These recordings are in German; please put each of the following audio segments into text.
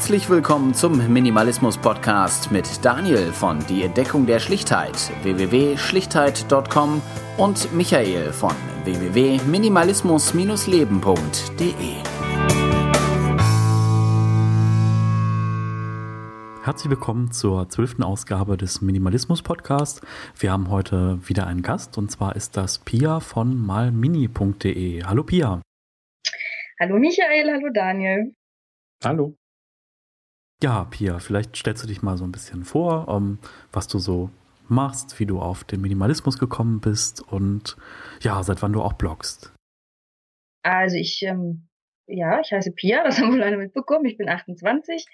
Herzlich willkommen zum Minimalismus Podcast mit Daniel von Die Entdeckung der Schlichtheit www.schlichtheit.com und Michael von www.minimalismus-leben.de. Herzlich willkommen zur zwölften Ausgabe des Minimalismus Podcast. Wir haben heute wieder einen Gast und zwar ist das Pia von malmini.de. Hallo Pia. Hallo Michael, hallo Daniel. Hallo. Ja, Pia, vielleicht stellst du dich mal so ein bisschen vor, um, ähm, was du so machst, wie du auf den Minimalismus gekommen bist und ja, seit wann du auch bloggst. Also ich, ähm, ja, ich heiße Pia, das haben wohl alle mitbekommen. Ich bin 28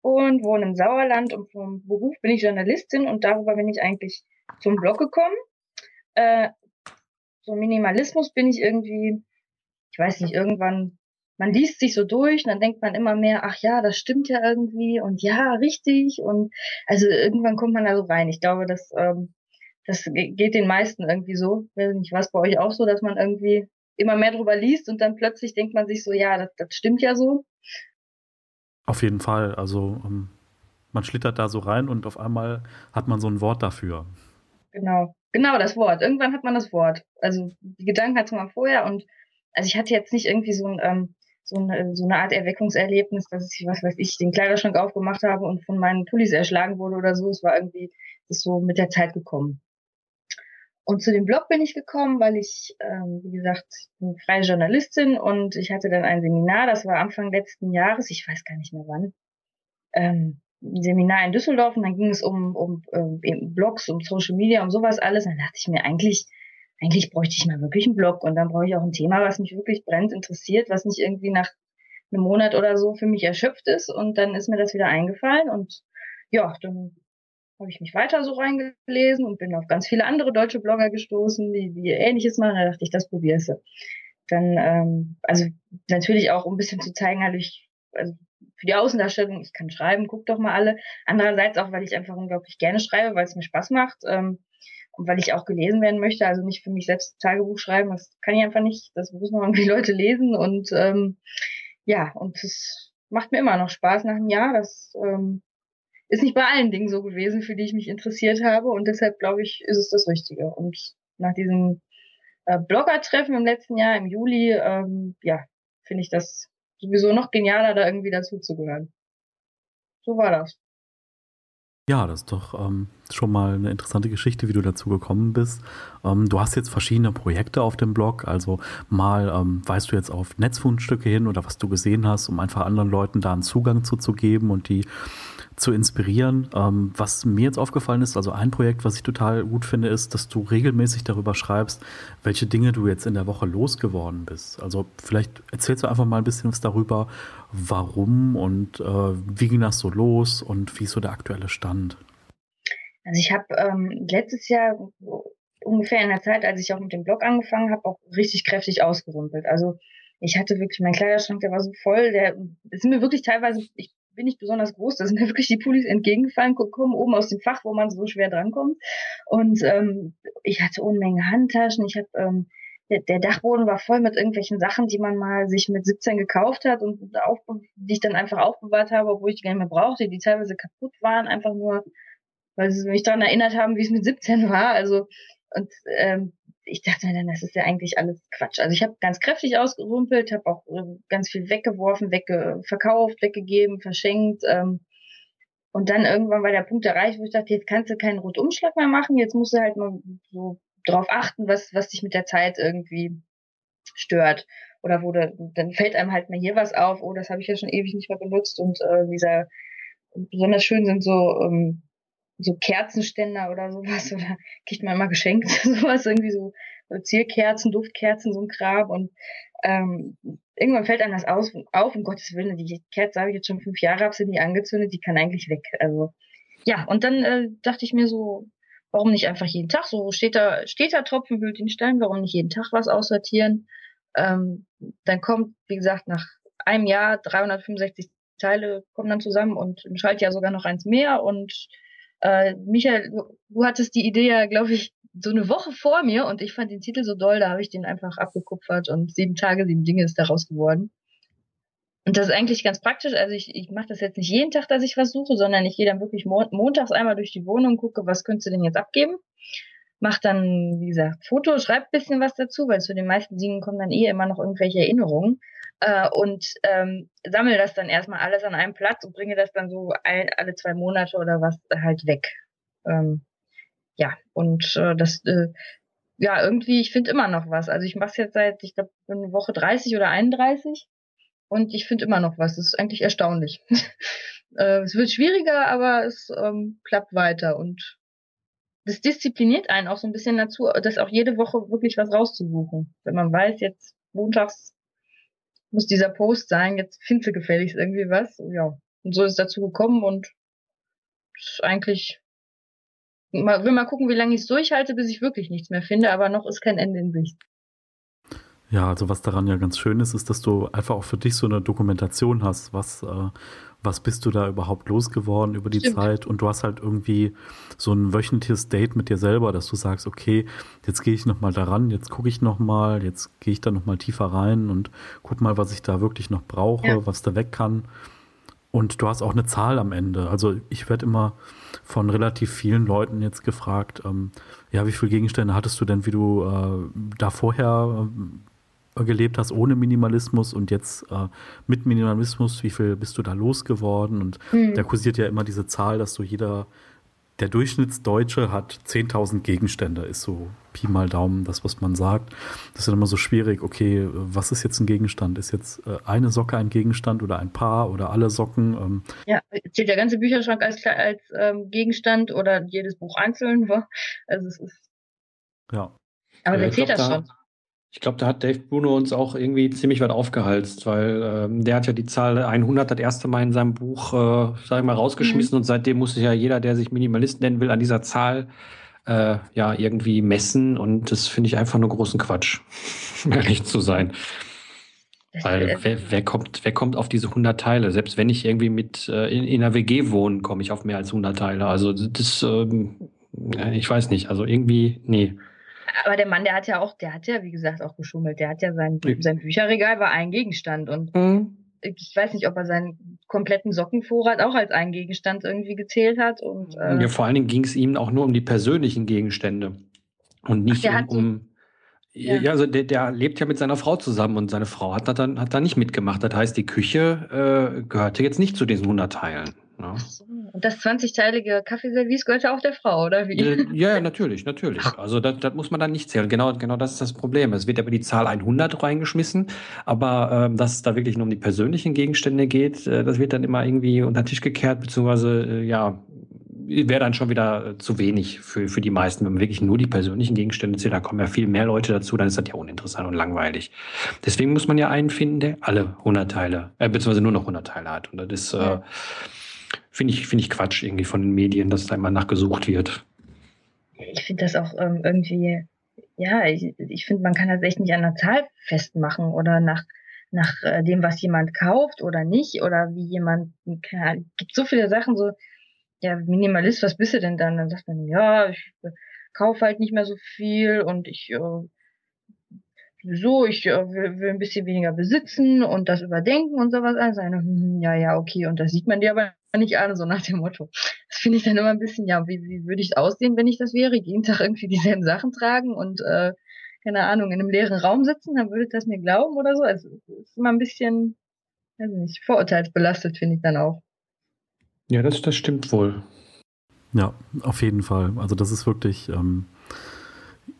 und wohne im Sauerland und vom Beruf bin ich Journalistin und darüber bin ich eigentlich zum Blog gekommen. Äh, so Minimalismus bin ich irgendwie, ich weiß nicht, irgendwann man liest sich so durch und dann denkt man immer mehr, ach ja, das stimmt ja irgendwie und ja, richtig und also irgendwann kommt man da so rein. Ich glaube, das, ähm, das geht den meisten irgendwie so. Ich weiß nicht, was bei euch auch so, dass man irgendwie immer mehr drüber liest und dann plötzlich denkt man sich so, ja, das, das stimmt ja so. Auf jeden Fall. Also ähm, man schlittert da so rein und auf einmal hat man so ein Wort dafür. Genau, genau das Wort. Irgendwann hat man das Wort. Also die Gedanken hatte man vorher und also ich hatte jetzt nicht irgendwie so ein ähm, so eine, so eine Art Erweckungserlebnis, dass ich, was weiß ich, den Kleiderschrank aufgemacht habe und von meinen Pullis erschlagen wurde oder so. Es war irgendwie, ist so mit der Zeit gekommen. Und zu dem Blog bin ich gekommen, weil ich, ähm, wie gesagt, bin freie Journalistin und ich hatte dann ein Seminar, das war Anfang letzten Jahres, ich weiß gar nicht mehr wann, ähm, ein Seminar in Düsseldorf und dann ging es um, um, um Blogs, um Social Media, um sowas alles. Dann dachte ich mir eigentlich, eigentlich bräuchte ich mal wirklich einen Blog und dann brauche ich auch ein Thema, was mich wirklich brennt interessiert, was nicht irgendwie nach einem Monat oder so für mich erschöpft ist und dann ist mir das wieder eingefallen und ja, dann habe ich mich weiter so reingelesen und bin auf ganz viele andere deutsche Blogger gestoßen, die, die ähnliches machen. Da dachte ich, das probierst du. Dann, ähm, also natürlich auch, um ein bisschen zu zeigen, halt ich, also für die Außendarstellung, ich kann schreiben, guck doch mal alle. Andererseits auch, weil ich einfach unglaublich gerne schreibe, weil es mir Spaß macht. Ähm, und weil ich auch gelesen werden möchte, also nicht für mich selbst Tagebuch schreiben, das kann ich einfach nicht, das müssen irgendwie Leute lesen und ähm, ja, und es macht mir immer noch Spaß nach einem Jahr. Das ähm, ist nicht bei allen Dingen so gewesen, für die ich mich interessiert habe und deshalb glaube ich, ist es das Richtige. Und nach diesem äh, Blogger-Treffen im letzten Jahr, im Juli, ähm, ja, finde ich das sowieso noch genialer, da irgendwie dazu zu gehören. So war das. Ja, das ist doch ähm, schon mal eine interessante Geschichte, wie du dazu gekommen bist. Ähm, du hast jetzt verschiedene Projekte auf dem Blog, also mal ähm, weißt du jetzt auf Netzfundstücke hin oder was du gesehen hast, um einfach anderen Leuten da einen Zugang zuzugeben und die zu inspirieren. Ähm, was mir jetzt aufgefallen ist, also ein Projekt, was ich total gut finde, ist, dass du regelmäßig darüber schreibst, welche Dinge du jetzt in der Woche losgeworden bist. Also vielleicht erzählst du einfach mal ein bisschen was darüber, warum und äh, wie ging das so los und wie ist so der aktuelle Stand? Also ich habe ähm, letztes Jahr ungefähr in der Zeit, als ich auch mit dem Blog angefangen habe, auch richtig kräftig ausgerumpelt. Also ich hatte wirklich, mein Kleiderschrank, der war so voll, der ist mir wirklich teilweise, ich bin nicht besonders groß, da sind mir wirklich die Pullis entgegengefallen, kommen oben aus dem Fach, wo man so schwer drankommt. Und ähm, ich hatte Unmengen Handtaschen, ich habe ähm, der, der Dachboden war voll mit irgendwelchen Sachen, die man mal sich mit 17 gekauft hat und auf, die ich dann einfach aufbewahrt habe, obwohl ich die gar nicht mehr brauchte, die teilweise kaputt waren, einfach nur, weil sie mich daran erinnert haben, wie es mit 17 war. Also und ähm, ich dachte mir dann, das ist ja eigentlich alles Quatsch. Also ich habe ganz kräftig ausgerumpelt, habe auch äh, ganz viel weggeworfen, wegge verkauft, weggegeben, verschenkt. Ähm, und dann irgendwann war der Punkt erreicht, wo ich dachte, jetzt kannst du keinen Rundumschlag mehr machen, jetzt musst du halt mal so drauf achten, was, was dich mit der Zeit irgendwie stört. Oder wo du, dann fällt einem halt mal hier was auf, oh, das habe ich ja schon ewig nicht mehr benutzt und äh, dieser besonders schön sind so ähm, so Kerzenständer oder sowas oder kriegt man immer geschenkt, sowas irgendwie so Zierkerzen, Duftkerzen, so ein Kram und ähm, irgendwann fällt einem das aus, auf, um Gottes Willen, die Kerze habe ich jetzt schon fünf Jahre, habe sie nie angezündet, die kann eigentlich weg. Also ja, und dann äh, dachte ich mir so, warum nicht einfach jeden Tag so steht da, steht da Tropfen hüllt den Stein, warum nicht jeden Tag was aussortieren? Ähm, dann kommt, wie gesagt, nach einem Jahr 365 Teile kommen dann zusammen und ein Schaltjahr sogar noch eins mehr und äh, Michael, du hattest die Idee ja, glaube ich, so eine Woche vor mir und ich fand den Titel so doll, da habe ich den einfach abgekupfert und sieben Tage, sieben Dinge ist daraus geworden. Und das ist eigentlich ganz praktisch. Also ich, ich mache das jetzt nicht jeden Tag, dass ich was suche, sondern ich gehe dann wirklich montags einmal durch die Wohnung, gucke, was könntest du denn jetzt abgeben. Mach dann, wie gesagt, Foto, schreib bisschen was dazu, weil zu den meisten Dingen kommen dann eh immer noch irgendwelche Erinnerungen. Äh, und ähm, sammle das dann erstmal alles an einem Platz und bringe das dann so ein, alle zwei Monate oder was halt weg. Ähm, ja, und äh, das, äh, ja, irgendwie, ich finde immer noch was. Also ich mache es jetzt seit, ich glaube, eine Woche 30 oder 31 und ich finde immer noch was. Das ist eigentlich erstaunlich. äh, es wird schwieriger, aber es ähm, klappt weiter und das diszipliniert einen auch so ein bisschen dazu, das auch jede Woche wirklich was rauszusuchen. Wenn man weiß, jetzt montags muss dieser Post sein, jetzt findest du gefälligst irgendwie was. Ja. Und so ist es dazu gekommen und ist eigentlich mal, will mal gucken, wie lange ich es durchhalte, bis ich wirklich nichts mehr finde, aber noch ist kein Ende in Sicht. Ja, also was daran ja ganz schön ist, ist, dass du einfach auch für dich so eine Dokumentation hast, was, äh, was bist du da überhaupt losgeworden über die Stimmt. Zeit und du hast halt irgendwie so ein wöchentliches Date mit dir selber, dass du sagst, okay, jetzt gehe ich nochmal daran, jetzt gucke ich nochmal, jetzt gehe ich da nochmal tiefer rein und guck mal, was ich da wirklich noch brauche, ja. was da weg kann. Und du hast auch eine Zahl am Ende. Also ich werde immer von relativ vielen Leuten jetzt gefragt, ähm, ja, wie viele Gegenstände hattest du denn, wie du äh, da vorher äh, gelebt hast ohne Minimalismus und jetzt äh, mit Minimalismus, wie viel bist du da losgeworden? Und mhm. da kursiert ja immer diese Zahl, dass so jeder der Durchschnittsdeutsche hat 10.000 Gegenstände, ist so Pi mal Daumen das, was man sagt. Das ist dann immer so schwierig, okay, was ist jetzt ein Gegenstand? Ist jetzt äh, eine Socke ein Gegenstand oder ein Paar oder alle Socken? Ähm? Ja, zählt der ganze Bücherschrank als, als ähm, Gegenstand oder jedes Buch einzeln? Also es ist. Ja. Aber ja, wer zählt das schon? Ich glaube, da hat Dave Bruno uns auch irgendwie ziemlich weit aufgehalst, weil ähm, der hat ja die Zahl 100 das erste Mal in seinem Buch, äh, sag ich mal, rausgeschmissen mhm. und seitdem muss sich ja jeder, der sich Minimalist nennen will, an dieser Zahl äh, ja irgendwie messen und das finde ich einfach nur großen Quatsch, ehrlich zu sein. Weil wer, wer, kommt, wer kommt auf diese 100 Teile? Selbst wenn ich irgendwie mit äh, in, in einer WG wohne, komme ich auf mehr als 100 Teile. Also das, ähm, ich weiß nicht. Also irgendwie, nee. Aber der Mann, der hat ja auch, der hat ja, wie gesagt, auch geschummelt. Der hat ja sein, sein Bücherregal war ein Gegenstand und mhm. ich weiß nicht, ob er seinen kompletten Sockenvorrat auch als einen Gegenstand irgendwie gezählt hat. Und, äh, ja, vor allen Dingen ging es ihm auch nur um die persönlichen Gegenstände und nicht Ach, um, um ja. ja, also der, der lebt ja mit seiner Frau zusammen und seine Frau hat da dann hat da nicht mitgemacht. Das heißt, die Küche äh, gehörte jetzt nicht zu diesen 100 Teilen. Ne? Und das 20-teilige Kaffeeservice gehörte auch der Frau, oder wie? Äh, ja, natürlich, natürlich. Also das, das muss man dann nicht zählen. Genau, genau das ist das Problem. Es wird aber die Zahl 100 reingeschmissen, aber ähm, dass es da wirklich nur um die persönlichen Gegenstände geht, äh, das wird dann immer irgendwie unter den Tisch gekehrt, beziehungsweise, äh, ja, wäre dann schon wieder äh, zu wenig für, für die meisten. Wenn man wirklich nur die persönlichen Gegenstände zählt, da kommen ja viel mehr Leute dazu, dann ist das ja uninteressant und langweilig. Deswegen muss man ja einen finden, der alle 100 Teile, äh, beziehungsweise nur noch 100 Teile hat. Und das ist... Äh, ja finde ich, finde ich Quatsch irgendwie von den Medien, dass da immer nachgesucht wird. Ich finde das auch ähm, irgendwie, ja, ich, ich finde, man kann das echt nicht an der Zahl festmachen oder nach, nach äh, dem, was jemand kauft oder nicht oder wie jemand, kann, gibt so viele Sachen, so, ja, Minimalist, was bist du denn dann? Dann sagt man, ja, ich äh, kaufe halt nicht mehr so viel und ich äh, so, ich äh, will, will ein bisschen weniger besitzen und das überdenken und sowas. Also hm, ja, ja, okay, und das sieht man dir aber nicht an, so nach dem Motto. Das finde ich dann immer ein bisschen, ja, wie, wie würde ich aussehen, wenn ich das wäre? Jeden Tag irgendwie dieselben Sachen tragen und, äh, keine Ahnung, in einem leeren Raum sitzen, dann würde ich das mir glauben oder so. Also, ist immer ein bisschen, weiß nicht, vorurteilsbelastet, finde ich dann auch. Ja, das, das stimmt wohl. Ja, auf jeden Fall. Also, das ist wirklich, ähm,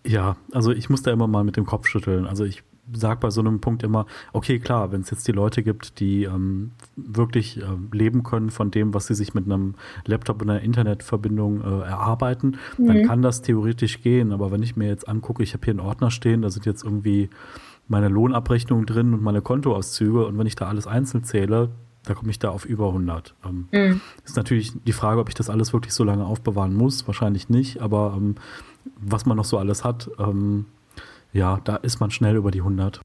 ja, also ich muss da immer mal mit dem Kopf schütteln. Also ich sage bei so einem Punkt immer, okay, klar, wenn es jetzt die Leute gibt, die ähm, wirklich äh, leben können von dem, was sie sich mit einem Laptop und einer Internetverbindung äh, erarbeiten, mhm. dann kann das theoretisch gehen. Aber wenn ich mir jetzt angucke, ich habe hier einen Ordner stehen, da sind jetzt irgendwie meine Lohnabrechnungen drin und meine Kontoauszüge und wenn ich da alles einzeln zähle, da komme ich da auf über 100. Ähm, mhm. Ist natürlich die Frage, ob ich das alles wirklich so lange aufbewahren muss. Wahrscheinlich nicht, aber ähm, was man noch so alles hat, ähm, ja, da ist man schnell über die 100.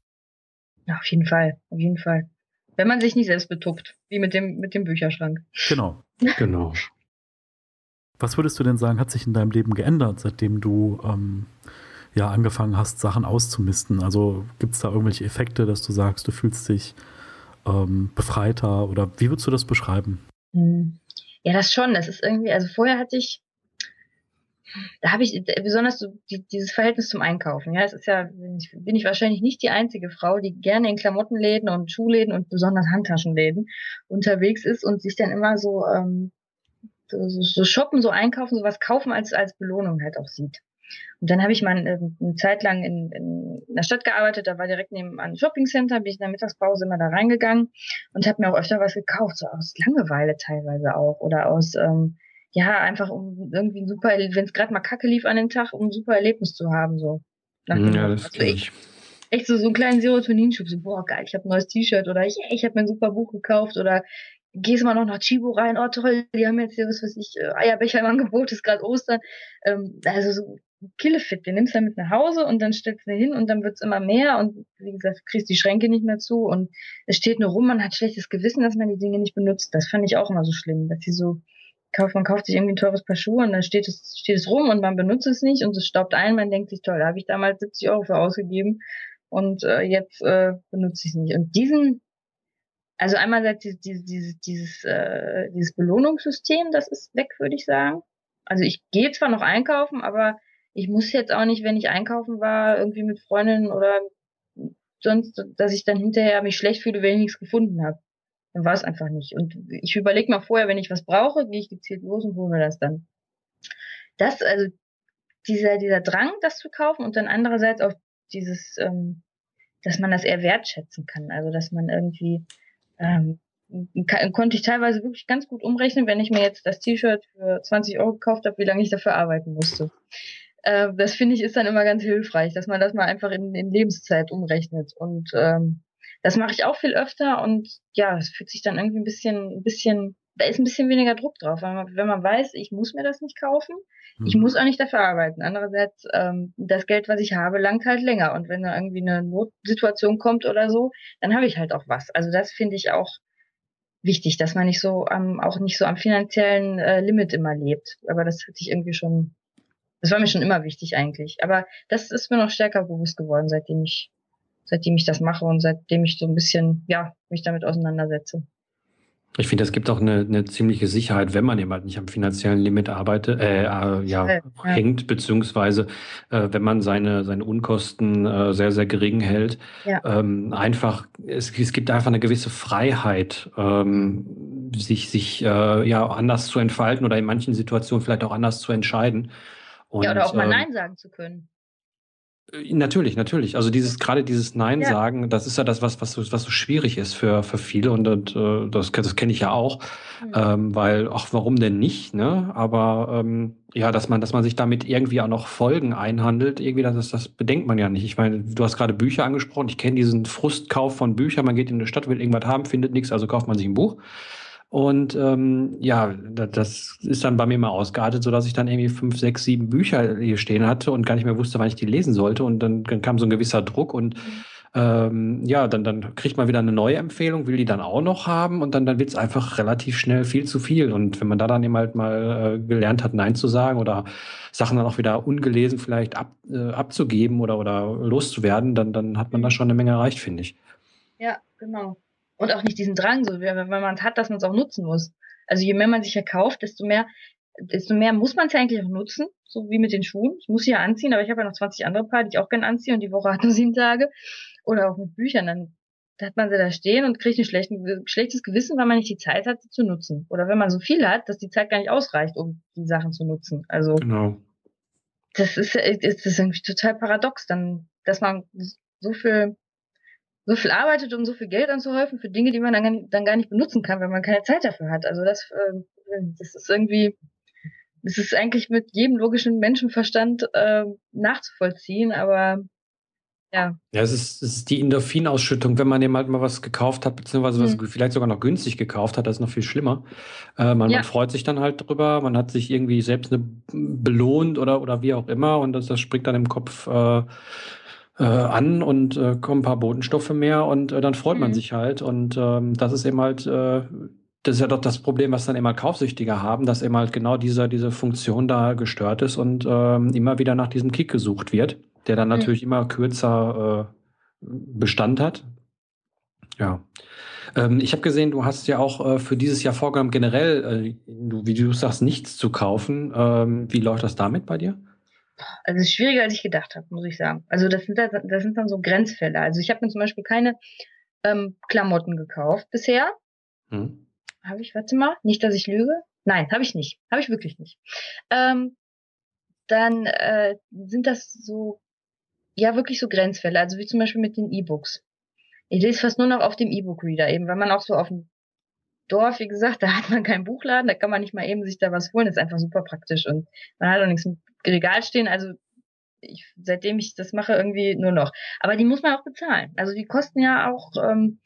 Ja, auf jeden Fall, auf jeden Fall. Wenn man sich nicht selbst betuppt, wie mit dem, mit dem Bücherschrank. Genau. genau. Was würdest du denn sagen, hat sich in deinem Leben geändert, seitdem du ähm, ja angefangen hast, Sachen auszumisten? Also gibt es da irgendwelche Effekte, dass du sagst, du fühlst dich ähm, befreiter oder wie würdest du das beschreiben? Hm. Ja, das schon. Das ist irgendwie, also vorher hatte ich, da habe ich besonders so die, dieses Verhältnis zum Einkaufen. Ja, es ist ja, bin ich, wahrscheinlich nicht die einzige Frau, die gerne in Klamottenläden und Schuhläden und besonders Handtaschenläden unterwegs ist und sich dann immer so, ähm, so, so shoppen, so einkaufen, sowas kaufen als, als Belohnung halt auch sieht. Und dann habe ich mal eine, eine Zeit lang in, in der Stadt gearbeitet, da war direkt nebenan ein Shoppingcenter, bin ich in der Mittagspause immer da reingegangen und habe mir auch öfter was gekauft, so aus Langeweile teilweise auch oder aus, ähm, ja, einfach um irgendwie ein super, wenn es gerade mal Kacke lief an den Tag, um ein super Erlebnis zu haben, so. ja, das also ich. Echt so, so einen kleinen Serotoninschub, so, boah, geil, ich habe ein neues T-Shirt oder ich, ich habe mir ein super Buch gekauft oder gehst mal noch nach Chibo rein, oh toll, die haben jetzt hier, was weiß ich, äh, Eierbecher im Angebot, ist gerade Ostern. Ähm, also so Killefit, den nimmst du mit nach Hause und dann stellst du hin und dann wird's immer mehr und wie gesagt, kriegst die Schränke nicht mehr zu und es steht nur rum, man hat schlechtes Gewissen, dass man die Dinge nicht benutzt. Das fand ich auch immer so schlimm, dass sie so kauft, man kauft sich irgendwie ein teures Paar Schuhe und dann steht es, steht es rum und man benutzt es nicht und es staubt ein, man denkt sich, toll, da habe ich damals 70 Euro für ausgegeben und äh, jetzt äh, benutze ich es nicht. Und diesen also einmal dieses, dieses, dieses, äh, dieses Belohnungssystem, das ist weg, würde ich sagen. Also ich gehe zwar noch einkaufen, aber ich muss jetzt auch nicht, wenn ich einkaufen war, irgendwie mit Freundinnen oder sonst, dass ich dann hinterher mich schlecht fühle, wenn ich nichts gefunden habe. Dann war es einfach nicht. Und ich überlege mal vorher, wenn ich was brauche, gehe ich gezielt los und hole mir das dann. Das, also dieser, dieser Drang, das zu kaufen und dann andererseits auch dieses, ähm, dass man das eher wertschätzen kann. Also dass man irgendwie ähm, konnte ich teilweise wirklich ganz gut umrechnen, wenn ich mir jetzt das T-Shirt für 20 Euro gekauft habe, wie lange ich dafür arbeiten musste. Äh, das finde ich ist dann immer ganz hilfreich, dass man das mal einfach in, in Lebenszeit umrechnet. Und ähm, das mache ich auch viel öfter und ja, es fühlt sich dann irgendwie ein bisschen, ein bisschen, da ist ein bisschen weniger Druck drauf, wenn man, wenn man weiß, ich muss mir das nicht kaufen, mhm. ich muss auch nicht dafür arbeiten. Andererseits, ähm, das Geld, was ich habe, langt halt länger. Und wenn da irgendwie eine Notsituation kommt oder so, dann habe ich halt auch was. Also das finde ich auch wichtig, dass man nicht so am, auch nicht so am finanziellen äh, Limit immer lebt. Aber das hat sich irgendwie schon, das war mir schon immer wichtig eigentlich. Aber das ist mir noch stärker bewusst geworden, seitdem ich, seitdem ich das mache und seitdem ich so ein bisschen, ja, mich damit auseinandersetze. Ich finde, es gibt auch eine, eine ziemliche Sicherheit, wenn man eben halt nicht am finanziellen Limit arbeitet, äh, äh, ja, ja, hängt, beziehungsweise äh, wenn man seine, seine Unkosten äh, sehr, sehr gering hält. Ja. Ähm, einfach, es, es gibt einfach eine gewisse Freiheit, ähm, sich, sich äh, ja anders zu entfalten oder in manchen Situationen vielleicht auch anders zu entscheiden. Und, ja, oder auch mal ähm, Nein sagen zu können. Äh, natürlich, natürlich. Also dieses gerade dieses Nein ja. sagen, das ist ja das, was was so, was so schwierig ist für für viele und, und äh, das das kenne ich ja auch, mhm. ähm, weil ach warum denn nicht, ne? Aber ähm, ja, dass man dass man sich damit irgendwie auch noch Folgen einhandelt, irgendwie das das bedenkt man ja nicht. Ich meine, du hast gerade Bücher angesprochen. Ich kenne diesen Frustkauf von Büchern. Man geht in eine Stadt, will irgendwas haben, findet nichts, also kauft man sich ein Buch. Und ähm, ja, das ist dann bei mir mal ausgeartet, so dass ich dann irgendwie fünf, sechs, sieben Bücher hier stehen hatte und gar nicht mehr wusste, wann ich die lesen sollte. Und dann, dann kam so ein gewisser Druck und ähm, ja, dann, dann kriegt man wieder eine neue Empfehlung, will die dann auch noch haben und dann, dann wird es einfach relativ schnell viel zu viel. Und wenn man da dann eben halt mal äh, gelernt hat, Nein zu sagen oder Sachen dann auch wieder ungelesen vielleicht ab, äh, abzugeben oder, oder loszuwerden, dann, dann hat man da schon eine Menge erreicht, finde ich. Ja, genau und auch nicht diesen Drang, so wenn man es hat, dass man es auch nutzen muss. Also je mehr man sich erkauft, desto mehr, desto mehr muss man es ja eigentlich auch nutzen, so wie mit den Schuhen. Ich muss sie ja anziehen, aber ich habe ja noch 20 andere Paar, die ich auch gerne anziehe und die Woche hat nur sieben Tage. Oder auch mit Büchern, dann hat man sie da stehen und kriegt ein schlechtes Gewissen, weil man nicht die Zeit hat, sie zu nutzen. Oder wenn man so viel hat, dass die Zeit gar nicht ausreicht, um die Sachen zu nutzen. Also genau. das ist, ist, ist irgendwie total paradox, dann, dass man so viel so viel arbeitet, um so viel Geld anzuhäufen für Dinge, die man dann, dann gar nicht benutzen kann, wenn man keine Zeit dafür hat. Also das, äh, das ist irgendwie, das ist eigentlich mit jedem logischen Menschenverstand äh, nachzuvollziehen, aber ja. Ja, es ist, es ist die Endorphinausschüttung, wenn man eben halt mal was gekauft hat, beziehungsweise was mhm. vielleicht sogar noch günstig gekauft hat, das ist noch viel schlimmer. Äh, man, ja. man, freut sich dann halt drüber, man hat sich irgendwie selbst eine belohnt oder, oder wie auch immer und das, das springt dann im Kopf äh, äh, an und äh, kommen ein paar Botenstoffe mehr und äh, dann freut mhm. man sich halt. Und ähm, das ist eben halt, äh, das ist ja doch das Problem, was dann immer Kaufsüchtige haben, dass eben halt genau dieser, diese Funktion da gestört ist und ähm, immer wieder nach diesem Kick gesucht wird, der dann mhm. natürlich immer kürzer äh, Bestand hat. Ja. Ähm, ich habe gesehen, du hast ja auch äh, für dieses Jahr vorgenommen, generell, du, wie du sagst, nichts zu kaufen. Ähm, wie läuft das damit bei dir? Also es ist schwieriger, als ich gedacht habe, muss ich sagen. Also das sind, das sind dann so Grenzfälle. Also ich habe mir zum Beispiel keine ähm, Klamotten gekauft bisher. Hm. Habe ich, warte mal, nicht, dass ich lüge. Nein, habe ich nicht. Habe ich wirklich nicht. Ähm, dann äh, sind das so, ja, wirklich so Grenzfälle. Also wie zum Beispiel mit den E-Books. Ich lese fast nur noch auf dem E-Book-Reader, eben weil man auch so auf dem Dorf, wie gesagt, da hat man keinen Buchladen, da kann man nicht mal eben sich da was holen. Das ist einfach super praktisch und man hat auch nichts im Regal stehen. Also ich, seitdem ich das mache, irgendwie nur noch. Aber die muss man auch bezahlen. Also die kosten ja auch ähm,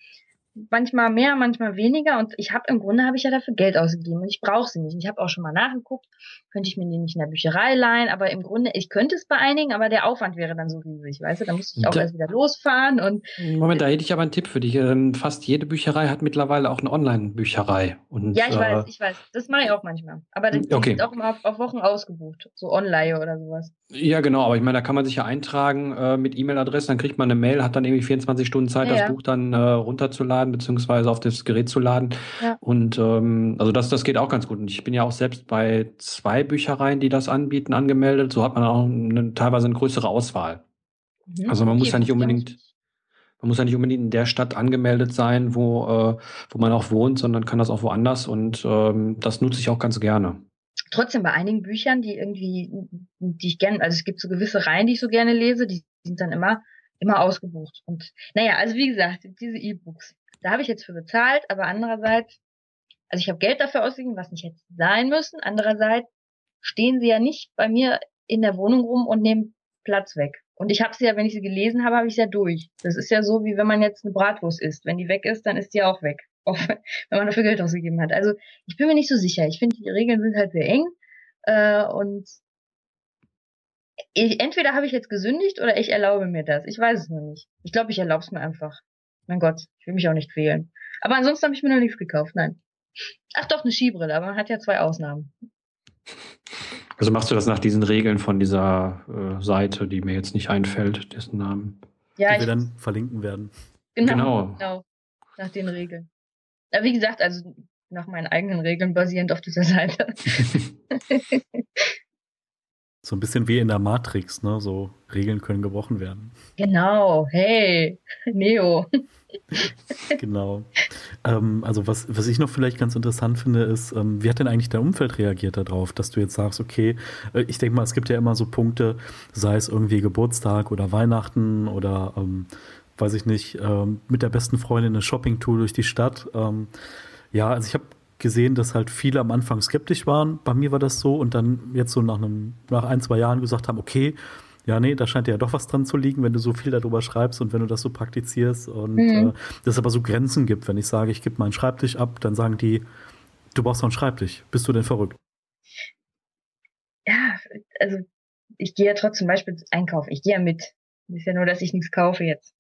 manchmal mehr, manchmal weniger und ich habe im Grunde habe ich ja dafür Geld ausgegeben und ich brauche sie nicht. Ich habe auch schon mal nachgeguckt, könnte ich mir die nicht in der Bücherei leihen, aber im Grunde, ich könnte es bei einigen, aber der Aufwand wäre dann so riesig, weißt du, da müsste ich auch da, erst wieder losfahren und Moment, da hätte ich aber einen Tipp für dich. Ähm, fast jede Bücherei hat mittlerweile auch eine Online-Bücherei. Ja, ich äh, weiß, ich weiß. Das mache ich auch manchmal. Aber das okay. ist auch immer auf, auf, Wochen ausgebucht, so online oder sowas. Ja, genau, aber ich meine, da kann man sich ja eintragen äh, mit E-Mail-Adresse, dann kriegt man eine Mail, hat dann irgendwie 24 Stunden Zeit, ja, das ja. Buch dann äh, runterzuladen runterzuladen, beziehungsweise auf das Gerät zu laden. Ja. Und ähm, also das, das geht auch ganz gut. Und ich bin ja auch selbst bei zwei Büchereien, die das anbieten, angemeldet. So hat man auch eine, teilweise eine größere Auswahl. Mhm. Also man okay, muss ja nicht unbedingt, man muss ja nicht unbedingt in der Stadt angemeldet sein, wo, äh, wo man auch wohnt, sondern kann das auch woanders und ähm, das nutze ich auch ganz gerne. Trotzdem bei einigen Büchern, die irgendwie, die ich gerne, also es gibt so gewisse Reihen, die ich so gerne lese, die sind dann immer immer ausgebucht. Und naja, also wie gesagt, diese E-Books. Da habe ich jetzt für bezahlt, aber andererseits, also ich habe Geld dafür ausgegeben, was nicht hätte sein müssen. Andererseits stehen sie ja nicht bei mir in der Wohnung rum und nehmen Platz weg. Und ich habe sie ja, wenn ich sie gelesen habe, habe ich sie ja durch. Das ist ja so, wie wenn man jetzt eine Bratwurst isst. Wenn die weg ist, dann ist die auch weg. Auch wenn man dafür Geld ausgegeben hat. Also ich bin mir nicht so sicher. Ich finde, die Regeln sind halt sehr eng. Äh, und ich, entweder habe ich jetzt gesündigt oder ich erlaube mir das. Ich weiß es noch nicht. Ich glaube, ich erlaube es mir einfach. Mein Gott, ich will mich auch nicht quälen. Aber ansonsten habe ich mir noch nichts gekauft, nein. Ach doch, eine Skibrille, aber man hat ja zwei Ausnahmen. Also machst du das nach diesen Regeln von dieser äh, Seite, die mir jetzt nicht einfällt, dessen Namen. Ja, die wir dann verlinken werden. Genau, genau. genau. Nach den Regeln. Aber wie gesagt, also nach meinen eigenen Regeln basierend auf dieser Seite. So ein bisschen wie in der Matrix, ne? So Regeln können gebrochen werden. Genau, hey, Neo. genau. Ähm, also was, was ich noch vielleicht ganz interessant finde, ist, ähm, wie hat denn eigentlich dein Umfeld reagiert darauf, dass du jetzt sagst, okay, äh, ich denke mal, es gibt ja immer so Punkte, sei es irgendwie Geburtstag oder Weihnachten oder ähm, weiß ich nicht, ähm, mit der besten Freundin eine Shopping-Tour durch die Stadt. Ähm, ja, also ich habe gesehen, dass halt viele am Anfang skeptisch waren. Bei mir war das so und dann jetzt so nach einem, nach ein, zwei Jahren gesagt haben, okay, ja, nee, da scheint ja doch was dran zu liegen, wenn du so viel darüber schreibst und wenn du das so praktizierst und mhm. äh, dass es aber so Grenzen gibt. Wenn ich sage, ich gebe meinen Schreibtisch ab, dann sagen die, du brauchst noch einen Schreibtisch. Bist du denn verrückt? Ja, also ich gehe ja trotzdem zum Beispiel einkaufen. Ich gehe ja mit. Das ist ja nur, dass ich nichts kaufe jetzt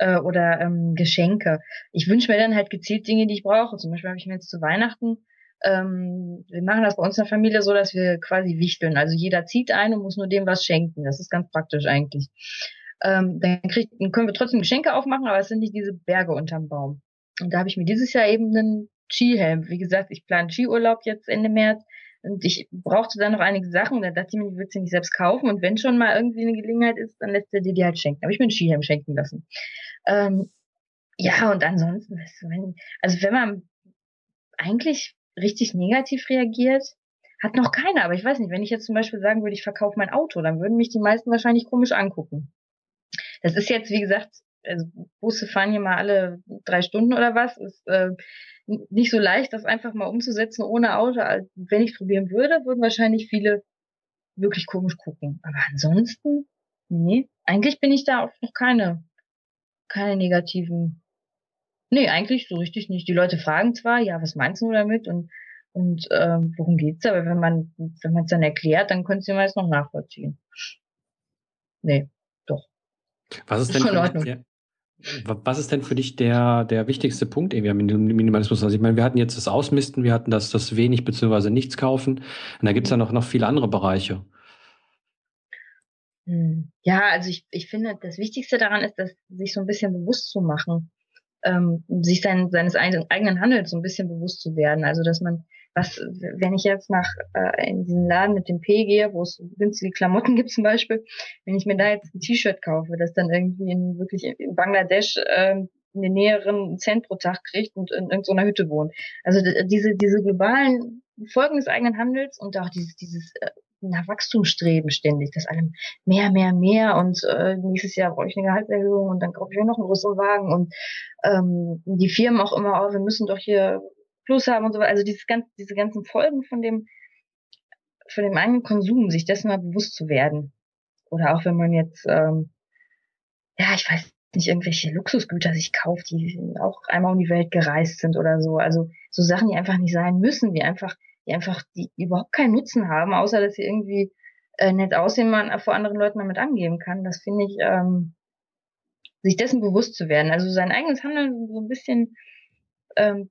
äh, oder ähm, Geschenke. Ich wünsche mir dann halt gezielt Dinge, die ich brauche. Zum Beispiel habe ich mir jetzt zu Weihnachten, ähm, wir machen das bei uns in der Familie so, dass wir quasi wichteln. Also jeder zieht ein und muss nur dem was schenken. Das ist ganz praktisch eigentlich. Ähm, dann, kriegt, dann können wir trotzdem Geschenke aufmachen, aber es sind nicht diese Berge unterm Baum. Und da habe ich mir dieses Jahr eben einen Skihelm. Wie gesagt, ich plane Skiurlaub jetzt Ende März. Und ich brauchte dann noch einige Sachen. Da dachte ich mir, ich würde sie nicht selbst kaufen. Und wenn schon mal irgendwie eine Gelegenheit ist, dann lässt er dir die halt schenken. Aber ich mir einen Skihelm schenken lassen. Ähm, ja, und ansonsten, wenn, also wenn man eigentlich richtig negativ reagiert, hat noch keiner. Aber ich weiß nicht, wenn ich jetzt zum Beispiel sagen würde, ich verkaufe mein Auto, dann würden mich die meisten wahrscheinlich komisch angucken. Das ist jetzt, wie gesagt, also Busse fahren hier mal alle drei Stunden oder was. Ist äh, nicht so leicht, das einfach mal umzusetzen ohne Auto. Also, wenn ich probieren würde, würden wahrscheinlich viele wirklich komisch gucken. Aber ansonsten, nee, eigentlich bin ich da auch noch keine, keine negativen. Nee, eigentlich so richtig nicht. Die Leute fragen zwar, ja, was meinst du damit und und ähm, worum geht's? Aber wenn man wenn man es dann erklärt, dann können sie meist noch nachvollziehen. Nee, doch. Was ist, ist denn Ordnung. Was ist denn für dich der, der wichtigste Punkt irgendwie am Minimalismus? Also ich meine, wir hatten jetzt das Ausmisten, wir hatten das, das wenig bzw. nichts kaufen. Und da gibt es ja noch, noch viele andere Bereiche. Hm. Ja, also ich, ich finde, das Wichtigste daran ist, das sich so ein bisschen bewusst zu machen. ähm, sich sein, seines eigenen Handels so ein bisschen bewusst zu werden. Also dass man, was, wenn ich jetzt nach äh, in diesen Laden mit dem P gehe, wo es günstige Klamotten gibt zum Beispiel, wenn ich mir da jetzt ein T-Shirt kaufe, das dann irgendwie in wirklich in Bangladesch äh, einen näheren Cent pro Tag kriegt und in irgendeiner Hütte wohnt. Also diese, diese globalen Folgen des eigenen Handels und auch dieses, dieses äh, nach Wachstum streben ständig, das allem mehr, mehr, mehr und äh, nächstes Jahr brauche ich eine Gehaltserhöhung und dann kaufe ich auch noch einen größeren Wagen und ähm, die Firmen auch immer, oh, wir müssen doch hier Plus haben und so weiter. Also dieses ganz, diese ganzen Folgen von dem, von dem eigenen Konsum, sich dessen mal bewusst zu werden. Oder auch wenn man jetzt, ähm, ja, ich weiß nicht, irgendwelche Luxusgüter sich kauft, die auch einmal um die Welt gereist sind oder so. Also so Sachen, die einfach nicht sein müssen, die einfach die einfach, die überhaupt keinen Nutzen haben, außer dass sie irgendwie äh, nett aussehen, man vor anderen Leuten damit angeben kann. Das finde ich, ähm, sich dessen bewusst zu werden. Also sein eigenes Handeln so ein bisschen ähm,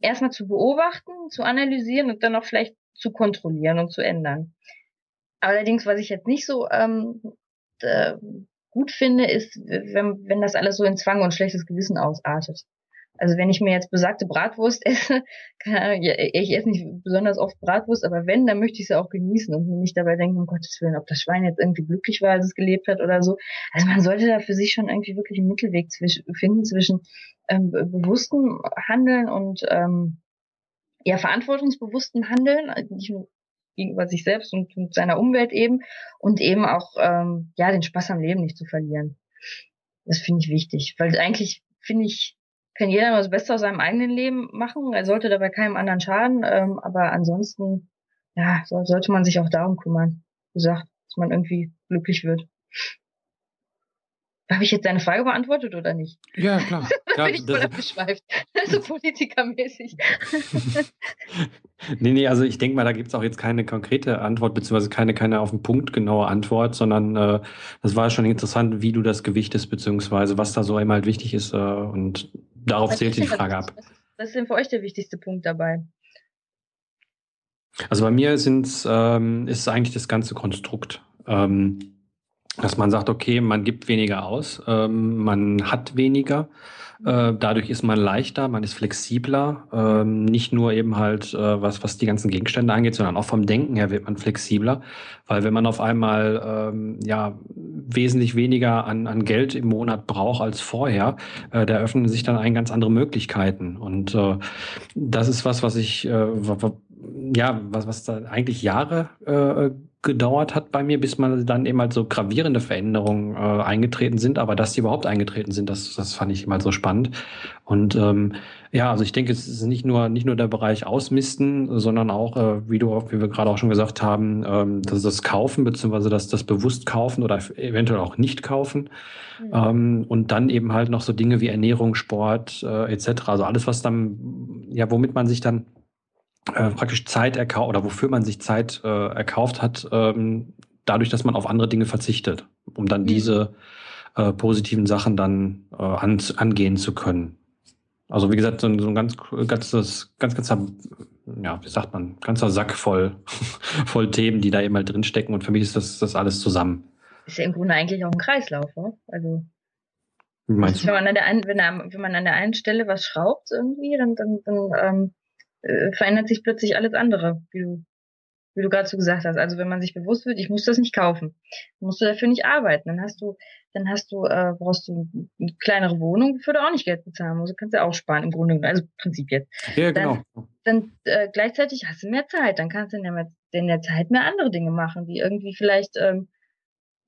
erstmal zu beobachten, zu analysieren und dann auch vielleicht zu kontrollieren und zu ändern. Allerdings, was ich jetzt nicht so ähm, äh, gut finde, ist, wenn, wenn das alles so in Zwang und schlechtes Gewissen ausartet. Also wenn ich mir jetzt besagte Bratwurst esse, kann, ich esse nicht besonders oft Bratwurst, aber wenn, dann möchte ich sie auch genießen und mir nicht dabei denken, um Gottes Willen, ob das Schwein jetzt irgendwie glücklich war, als es gelebt hat oder so. Also man sollte da für sich schon irgendwie wirklich einen Mittelweg zwischen, finden zwischen ähm, bewusstem Handeln und ähm, ja verantwortungsbewusstem Handeln, nicht nur gegenüber sich selbst und, und seiner Umwelt eben und eben auch ähm, ja den Spaß am Leben nicht zu verlieren. Das finde ich wichtig, weil eigentlich finde ich kann jeder nur das Beste aus seinem eigenen Leben machen. Er sollte dabei keinem anderen schaden. Ähm, aber ansonsten, ja, so, sollte man sich auch darum kümmern. Wie gesagt, dass man irgendwie glücklich wird. Habe ich jetzt deine Frage beantwortet oder nicht? Ja, klar. ja, bin ich voll abgeschweift. so politikermäßig. nee, nee, also ich denke mal, da gibt es auch jetzt keine konkrete Antwort, beziehungsweise keine, keine auf den Punkt genaue Antwort, sondern äh, das war schon interessant, wie du das gewichtest, beziehungsweise was da so einmal halt wichtig ist. Äh, und darauf was zählt die Frage ab. Was ist denn für euch der wichtigste Punkt dabei? Also bei mir sind's, ähm, ist eigentlich das ganze Konstrukt. Ähm, dass man sagt, okay, man gibt weniger aus, ähm, man hat weniger, äh, dadurch ist man leichter, man ist flexibler, ähm, nicht nur eben halt, äh, was, was die ganzen Gegenstände angeht, sondern auch vom Denken her wird man flexibler, weil wenn man auf einmal ähm, ja wesentlich weniger an, an Geld im Monat braucht als vorher, äh, da öffnen sich dann ein ganz andere Möglichkeiten. Und äh, das ist was, was ich äh, ja, was, was da eigentlich Jahre äh, gedauert hat bei mir, bis man dann eben halt so gravierende Veränderungen äh, eingetreten sind. Aber dass die überhaupt eingetreten sind, das, das fand ich immer so spannend. Und ähm, ja, also ich denke, es ist nicht nur nicht nur der Bereich Ausmisten, sondern auch, äh, wie du, wie wir gerade auch schon gesagt haben, ähm, das, das Kaufen beziehungsweise das, das bewusst kaufen oder eventuell auch nicht kaufen. Mhm. Ähm, und dann eben halt noch so Dinge wie Ernährung, Sport äh, etc. Also alles, was dann, ja, womit man sich dann äh, praktisch Zeit erkauft oder wofür man sich Zeit äh, erkauft hat, ähm, dadurch, dass man auf andere Dinge verzichtet, um dann mhm. diese äh, positiven Sachen dann äh, an, angehen zu können. Also wie gesagt, so ein, so ein ganz ganzes, ganz ganzer, ja, wie sagt man, ganzer Sack voll, voll Themen, die da eben halt drinstecken. Und für mich ist das, das alles zusammen. Ist ja im Grunde eigentlich auch ein Kreislauf, ne? Also wie meinst du? Wenn man an der einen, wenn, wenn man an der einen Stelle was schraubt irgendwie, dann, dann, dann ähm, äh, verändert sich plötzlich alles andere, wie du, wie du gerade so gesagt hast. Also wenn man sich bewusst wird, ich muss das nicht kaufen, dann musst du dafür nicht arbeiten. Dann hast du, dann hast du, äh, brauchst du eine kleinere Wohnung, für du auch nicht Geld bezahlen musst. Du kannst ja auch sparen im Grunde, also Prinzip jetzt. Ja, genau. Dann, dann äh, gleichzeitig hast du mehr Zeit, dann kannst du in der, in der Zeit mehr andere Dinge machen, die irgendwie vielleicht ähm,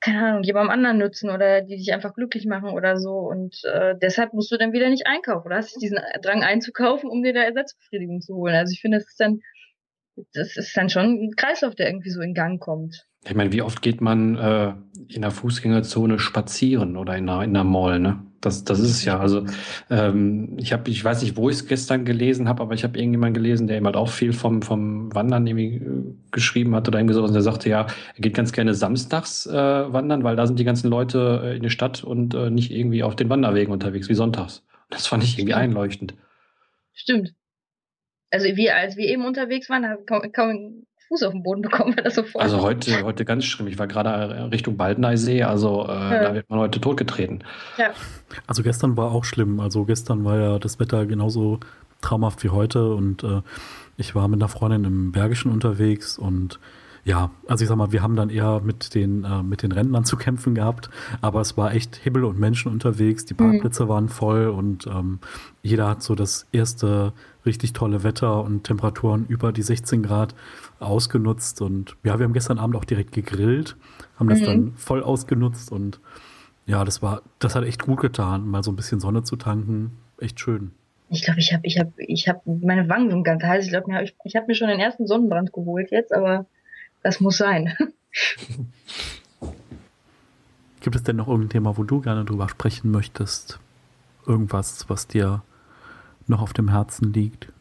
keine Ahnung, jemandem anderen nützen oder die dich einfach glücklich machen oder so. Und äh, deshalb musst du dann wieder nicht einkaufen oder hast du diesen Drang einzukaufen, um dir da Ersatzbefriedigung zu holen. Also ich finde, das ist dann, das ist dann schon ein Kreislauf, der irgendwie so in Gang kommt. Ich meine, wie oft geht man äh, in der Fußgängerzone spazieren oder in einer, in einer Mall, ne? Das, das ist es ja. Also ähm, ich habe, ich weiß nicht, wo ich es gestern gelesen habe, aber ich habe irgendjemand gelesen, der eben halt auch viel vom, vom Wandern irgendwie äh, geschrieben hat oder irgendwie sowas. Und der sagte, ja, er geht ganz gerne samstags äh, wandern, weil da sind die ganzen Leute äh, in der Stadt und äh, nicht irgendwie auf den Wanderwegen unterwegs wie sonntags. Das fand ich irgendwie einleuchtend. Stimmt. Also wir, als wir eben unterwegs waren, kaum, kaum Fuß auf den Boden bekommen, weil das so voll Also heute, heute ganz schlimm. Ich war gerade Richtung Baldeneysee, also äh, ja. da wird man heute totgetreten. Ja. Also gestern war auch schlimm. Also gestern war ja das Wetter genauso traumhaft wie heute und äh, ich war mit einer Freundin im Bergischen unterwegs und ja, also ich sag mal, wir haben dann eher mit den, äh, mit den Rentnern zu kämpfen gehabt, aber es war echt Himmel und Menschen unterwegs, die Parkplätze mhm. waren voll und ähm, jeder hat so das erste richtig tolle Wetter und Temperaturen über die 16 Grad ausgenutzt und ja, wir haben gestern Abend auch direkt gegrillt, haben das mhm. dann voll ausgenutzt und ja, das war, das hat echt gut getan, mal so ein bisschen Sonne zu tanken, echt schön. Ich glaube, ich habe, ich habe, ich habe, meine Wangen sind ganz heiß. Ich glaube, ich, ich habe mir schon den ersten Sonnenbrand geholt jetzt, aber das muss sein. Gibt es denn noch irgendein Thema, wo du gerne drüber sprechen möchtest? Irgendwas, was dir noch auf dem Herzen liegt?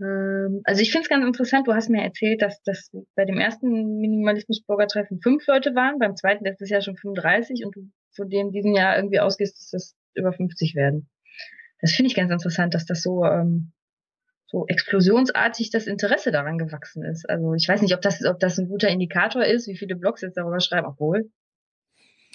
Ähm, also ich finde es ganz interessant, du hast mir erzählt, dass das bei dem ersten Minimalismus-Burger-Treffen fünf Leute waren, beim zweiten letztes Jahr schon 35 und du von dem diesen Jahr irgendwie ausgehst, dass das über 50 werden. Das finde ich ganz interessant, dass das so ähm, so explosionsartig das Interesse daran gewachsen ist. Also ich weiß nicht, ob das, ob das ein guter Indikator ist, wie viele Blogs jetzt darüber schreiben, obwohl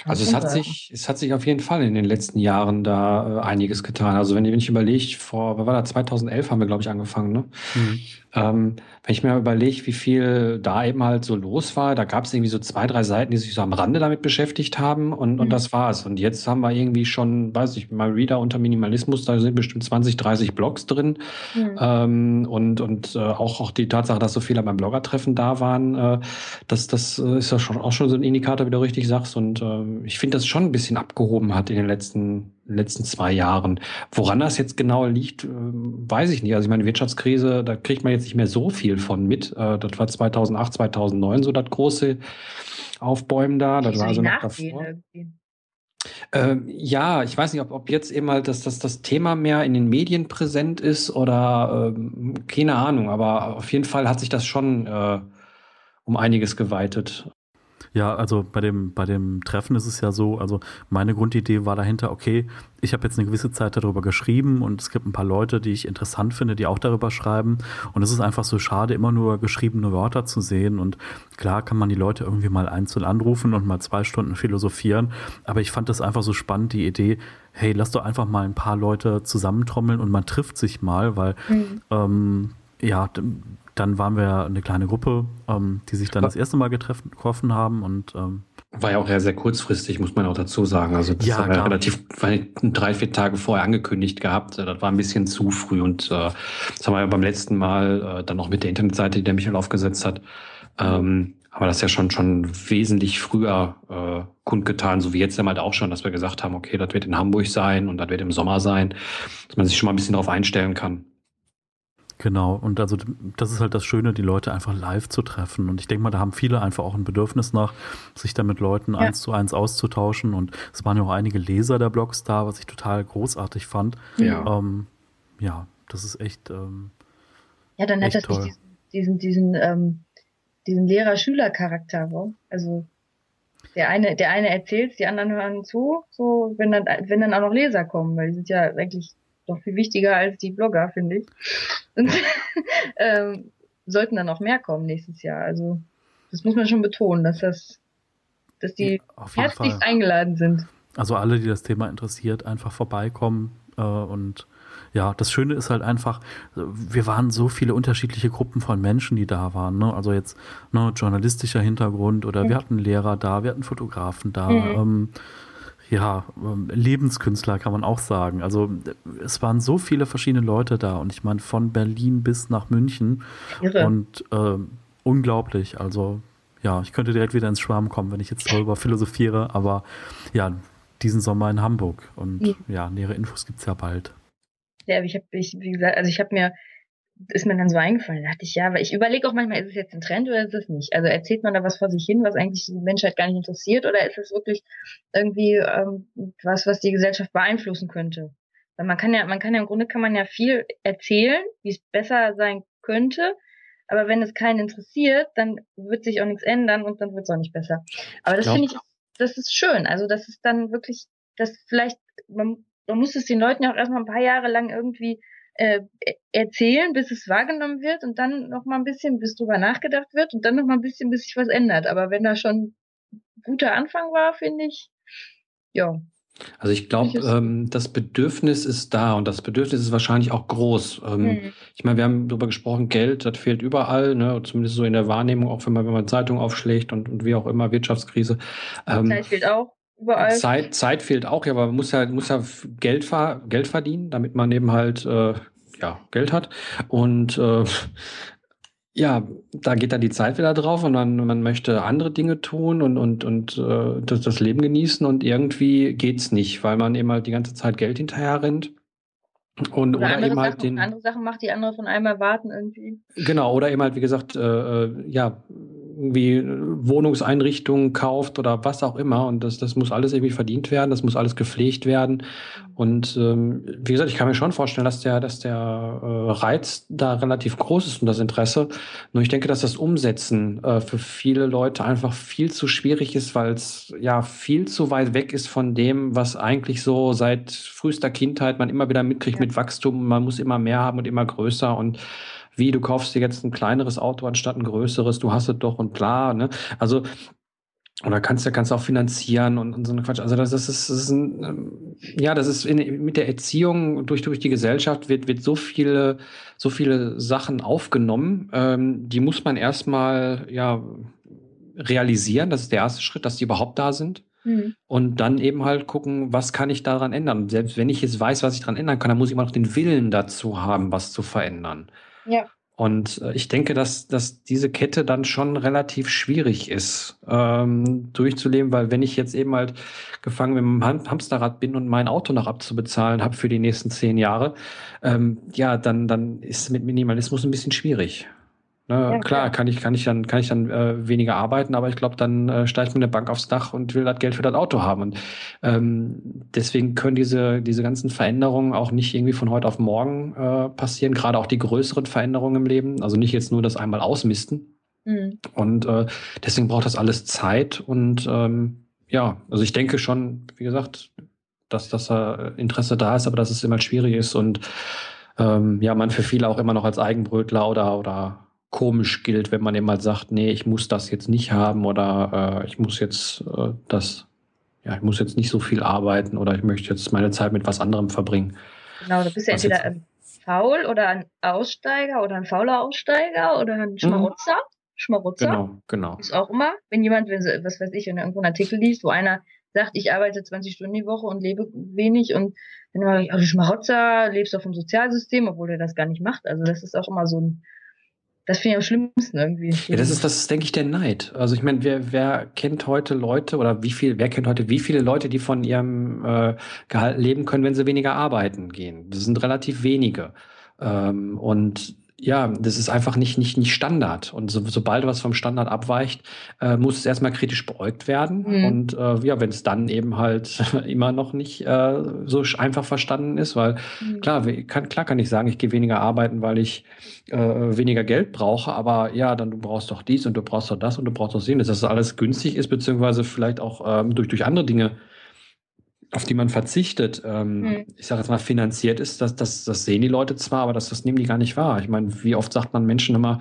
also es hat sich, es hat sich auf jeden Fall in den letzten Jahren da äh, einiges getan. Also wenn, wenn ich überlege, vor, was war da, 2011 haben wir, glaube ich, angefangen, ne? Mhm. Ähm, wenn ich mir überlege, wie viel da eben halt so los war, da gab es irgendwie so zwei, drei Seiten, die sich so am Rande damit beschäftigt haben und, mhm. und das war's. Und jetzt haben wir irgendwie schon, weiß ich, mal Reader unter Minimalismus, da sind bestimmt 20, 30 Blogs drin. Mhm. Ähm, und und äh, auch, auch die Tatsache, dass so viele beim Bloggertreffen da waren, äh, das, das äh, ist ja schon auch schon so ein Indikator, wie du richtig sagst. Und äh, ich finde, das schon ein bisschen abgehoben hat in den letzten, letzten zwei Jahren. Woran das jetzt genau liegt, äh, weiß ich nicht. Also ich meine, Wirtschaftskrise, da kriegt man jetzt nicht mehr so viel von mit. Äh, das war 2008, 2009 so das große Aufbäumen da. Das war also noch davor. Ähm, ja, ich weiß nicht, ob, ob jetzt eben halt das, das, das Thema mehr in den Medien präsent ist oder ähm, keine Ahnung, aber auf jeden Fall hat sich das schon äh, um einiges geweitet. Ja, also bei dem, bei dem Treffen ist es ja so, also meine Grundidee war dahinter, okay, ich habe jetzt eine gewisse Zeit darüber geschrieben und es gibt ein paar Leute, die ich interessant finde, die auch darüber schreiben. Und es ist einfach so schade, immer nur geschriebene Wörter zu sehen. Und klar kann man die Leute irgendwie mal einzeln anrufen und mal zwei Stunden philosophieren. Aber ich fand das einfach so spannend, die Idee, hey, lass doch einfach mal ein paar Leute zusammentrommeln und man trifft sich mal, weil mhm. ähm, ja, dann waren wir eine kleine Gruppe, ähm, die sich dann das erste Mal getroffen haben und ähm, war ja auch ja sehr kurzfristig, muss man auch dazu sagen. Also das ja, haben wir relativ drei, vier Tage vorher angekündigt gehabt. Das war ein bisschen zu früh und äh, das haben wir ja beim letzten Mal äh, dann auch mit der Internetseite, die der Michael aufgesetzt hat. Ähm, aber das ja schon schon wesentlich früher äh, kundgetan, so wie jetzt ja halt auch schon, dass wir gesagt haben, okay, das wird in Hamburg sein und das wird im Sommer sein, dass man sich schon mal ein bisschen darauf einstellen kann. Genau, und also das ist halt das Schöne, die Leute einfach live zu treffen. Und ich denke mal, da haben viele einfach auch ein Bedürfnis nach, sich da mit Leuten ja. eins zu eins auszutauschen. Und es waren ja auch einige Leser der Blogs da, was ich total großartig fand. Ja, ähm, ja das ist echt. Ähm, ja, dann hat das toll. nicht diesen, diesen, diesen, ähm, diesen Lehrer-Schüler-Charakter. Also der eine, der eine erzählt, die anderen hören zu, so wenn dann, wenn dann auch noch Leser kommen, weil die sind ja eigentlich doch viel wichtiger als die Blogger, finde ich. Und ähm, sollten dann auch mehr kommen nächstes Jahr. Also das muss man schon betonen, dass das, dass die ja, herzlichst Fall. eingeladen sind. Also alle, die das Thema interessiert, einfach vorbeikommen äh, und ja, das Schöne ist halt einfach, wir waren so viele unterschiedliche Gruppen von Menschen, die da waren. Ne? Also jetzt ne, journalistischer Hintergrund oder mhm. wir hatten Lehrer da, wir hatten Fotografen da. Mhm. Ähm, ja, ähm, Lebenskünstler kann man auch sagen. Also es waren so viele verschiedene Leute da und ich meine von Berlin bis nach München Irre. und äh, unglaublich. Also ja, ich könnte direkt wieder ins Schwarm kommen, wenn ich jetzt darüber philosophiere, aber ja, diesen Sommer in Hamburg und ja, ja nähere Infos gibt es ja bald. Ja, ich habe, ich, wie gesagt, also ich habe mir ist mir dann so eingefallen. Da dachte ich, ja, weil ich überlege auch manchmal, ist es jetzt ein Trend oder ist es nicht? Also erzählt man da was vor sich hin, was eigentlich die Menschheit gar nicht interessiert, oder ist es wirklich irgendwie ähm, was, was die Gesellschaft beeinflussen könnte? Weil man kann ja, man kann ja im Grunde kann man ja viel erzählen, wie es besser sein könnte, aber wenn es keinen interessiert, dann wird sich auch nichts ändern und dann wird es auch nicht besser. Aber das finde ich, das ist schön. Also das ist dann wirklich, das vielleicht, man, man muss es den Leuten ja auch erstmal ein paar Jahre lang irgendwie äh, erzählen, bis es wahrgenommen wird und dann noch mal ein bisschen, bis drüber nachgedacht wird und dann noch mal ein bisschen, bis sich was ändert. Aber wenn da schon guter Anfang war, finde ich, ja, also ich glaube, ähm, das Bedürfnis ist da und das Bedürfnis ist wahrscheinlich auch groß. Ähm, mhm. Ich meine, wir haben darüber gesprochen, Geld, das fehlt überall, ne? zumindest so in der Wahrnehmung, auch wenn man, wenn man Zeitung aufschlägt und, und wie auch immer, Wirtschaftskrise. Ähm, Zeit fehlt auch überall. Zeit, Zeit fehlt auch, ja, aber man muss ja, muss ja Geld, Geld verdienen, damit man eben halt äh, ja, Geld hat. Und äh, ja, da geht dann die Zeit wieder drauf und man, man möchte andere Dinge tun und, und, und äh, das, das Leben genießen und irgendwie geht's nicht, weil man eben halt die ganze Zeit Geld hinterher rennt. Und, oder, oder eben halt Sachen, den, andere Sachen macht, die andere von einem erwarten irgendwie. Genau, oder eben halt, wie gesagt, äh, äh ja, irgendwie Wohnungseinrichtungen kauft oder was auch immer. Und das, das muss alles irgendwie verdient werden, das muss alles gepflegt werden. Und ähm, wie gesagt, ich kann mir schon vorstellen, dass der, dass der äh, Reiz da relativ groß ist und das Interesse. Nur ich denke, dass das Umsetzen äh, für viele Leute einfach viel zu schwierig ist, weil es ja viel zu weit weg ist von dem, was eigentlich so seit frühester Kindheit man immer wieder mitkriegt ja. mit Wachstum. Man muss immer mehr haben und immer größer und wie du kaufst dir jetzt ein kleineres Auto anstatt ein größeres, du hast es doch und klar, ne? Also oder kannst du kannst auch finanzieren und, und so eine Quatsch. Also das, das ist, das ist ein, ähm, ja, das ist in, mit der Erziehung durch durch die Gesellschaft wird wird so viele so viele Sachen aufgenommen, ähm, die muss man erstmal ja realisieren. Das ist der erste Schritt, dass die überhaupt da sind. Mhm. Und dann eben halt gucken, was kann ich daran ändern. Selbst wenn ich jetzt weiß, was ich daran ändern kann, dann muss ich immer noch den Willen dazu haben, was zu verändern. Ja. Und äh, ich denke, dass, dass diese Kette dann schon relativ schwierig ist, ähm, durchzuleben, weil wenn ich jetzt eben halt gefangen mit dem Hamsterrad bin und mein Auto noch abzubezahlen habe für die nächsten zehn Jahre, ähm, ja, dann, dann ist mit Minimalismus ein bisschen schwierig. Ne, ja, klar, klar, kann ich, kann ich dann, kann ich dann äh, weniger arbeiten, aber ich glaube, dann äh, steigt mir eine Bank aufs Dach und will das Geld für das Auto haben. Und ähm, deswegen können diese, diese ganzen Veränderungen auch nicht irgendwie von heute auf morgen äh, passieren, gerade auch die größeren Veränderungen im Leben. Also nicht jetzt nur das einmal ausmisten. Mhm. Und äh, deswegen braucht das alles Zeit. Und ähm, ja, also ich denke schon, wie gesagt, dass das äh, Interesse da ist, aber dass es immer schwierig ist und ähm, ja, man für viele auch immer noch als Eigenbrötler oder, oder komisch gilt, wenn man immer sagt, nee, ich muss das jetzt nicht haben oder äh, ich muss jetzt äh, das, ja, ich muss jetzt nicht so viel arbeiten oder ich möchte jetzt meine Zeit mit was anderem verbringen. Genau, du bist ja entweder ein Faul oder ein Aussteiger oder ein fauler Aussteiger oder ein Schmarotzer. Mhm. Schmarotzer. Genau, genau. Ist auch immer, wenn jemand, wenn sie, was weiß ich, wenn irgendwo einen Artikel liest, wo einer sagt, ich arbeite 20 Stunden die Woche und lebe wenig und dann immer, oh, du Schmarotzer, lebst auf dem Sozialsystem, obwohl er das gar nicht macht. Also das ist auch immer so ein, das finde ich am schlimmsten irgendwie. Ja, das ist, das ist, denke ich, der Neid. Also ich meine, wer, wer kennt heute Leute oder wie viel, wer kennt heute wie viele Leute, die von ihrem äh, Gehalt leben können, wenn sie weniger arbeiten gehen? Das sind relativ wenige. Ähm, und ja, das ist einfach nicht, nicht, nicht Standard. Und so, sobald was vom Standard abweicht, äh, muss es erstmal kritisch beäugt werden. Mhm. Und äh, ja, wenn es dann eben halt immer noch nicht äh, so einfach verstanden ist, weil mhm. klar, kann, klar kann ich sagen, ich gehe weniger arbeiten, weil ich äh, weniger Geld brauche, aber ja, dann du brauchst doch dies und du brauchst doch das und du brauchst doch jenes, dass das alles günstig ist, beziehungsweise vielleicht auch ähm, durch, durch andere Dinge auf die man verzichtet, ähm, hm. ich sage jetzt mal finanziert ist, das, das, das sehen die Leute zwar, aber das, das nehmen die gar nicht wahr. Ich meine, wie oft sagt man Menschen immer,